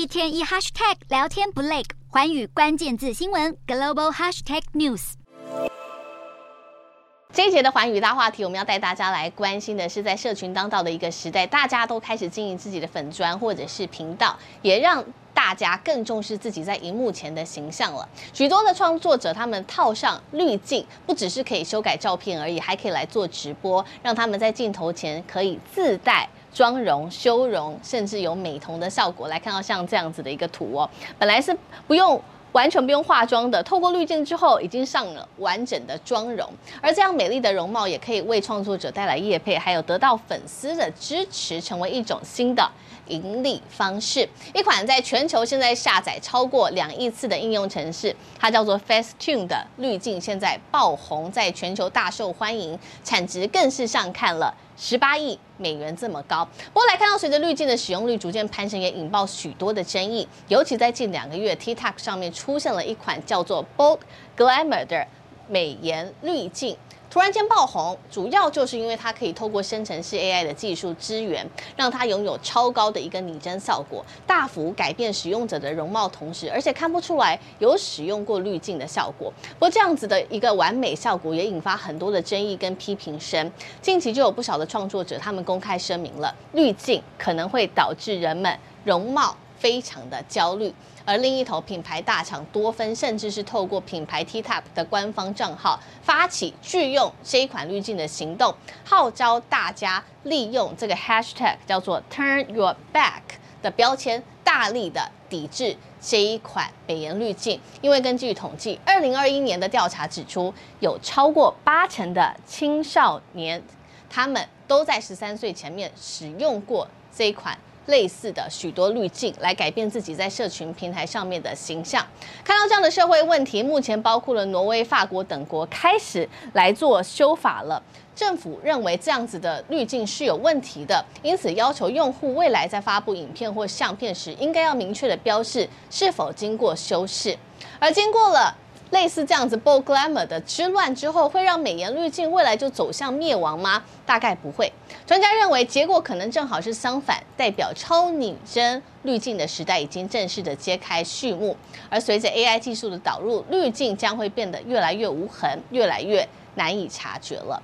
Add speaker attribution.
Speaker 1: 一天一 hashtag 聊天不累，环宇关键字新闻 global hashtag news。
Speaker 2: 这一节的环宇大话题，我们要带大家来关心的是，在社群当道的一个时代，大家都开始经营自己的粉砖或者是频道，也让大家更重视自己在荧幕前的形象了。许多的创作者，他们套上滤镜，不只是可以修改照片而已，还可以来做直播，让他们在镜头前可以自带。妆容、修容，甚至有美瞳的效果，来看到像这样子的一个图哦，本来是不用完全不用化妆的，透过滤镜之后，已经上了完整的妆容，而这样美丽的容貌也可以为创作者带来业配，还有得到粉丝的支持，成为一种新的盈利方式。一款在全球现在下载超过两亿次的应用程式，它叫做 Facetune 的滤镜，现在爆红，在全球大受欢迎，产值更是上看了。十八亿美元这么高，不过来看到，随着滤镜的使用率逐渐攀升，也引爆许多的争议。尤其在近两个月，TikTok 上面出现了一款叫做 Bold Glamour 的美颜滤镜。突然间爆红，主要就是因为它可以透过生成式 AI 的技术支援，让它拥有超高的一个拟真效果，大幅改变使用者的容貌，同时而且看不出来有使用过滤镜的效果。不过这样子的一个完美效果也引发很多的争议跟批评声。近期就有不少的创作者，他们公开声明了，滤镜可能会导致人们容貌非常的焦虑。而另一头，品牌大厂多芬甚至是透过品牌 TikTok 的官方账号发起拒用这一款滤镜的行动，号召大家利用这个 hashtag 叫做 Turn Your Back 的标签，大力的抵制这一款美颜滤镜。因为根据统计，二零二一年的调查指出，有超过八成的青少年，他们都在十三岁前面使用过这一款。类似的许多滤镜来改变自己在社群平台上面的形象。看到这样的社会问题，目前包括了挪威、法国等国开始来做修法了。政府认为这样子的滤镜是有问题的，因此要求用户未来在发布影片或相片时，应该要明确的标示是否经过修饰。而经过了。类似这样子 b o l glamour 的之乱之后，会让美颜滤镜未来就走向灭亡吗？大概不会。专家认为，结果可能正好是相反，代表超拟真滤镜的时代已经正式的揭开序幕。而随着 AI 技术的导入，滤镜将会变得越来越无痕，越来越难以察觉了。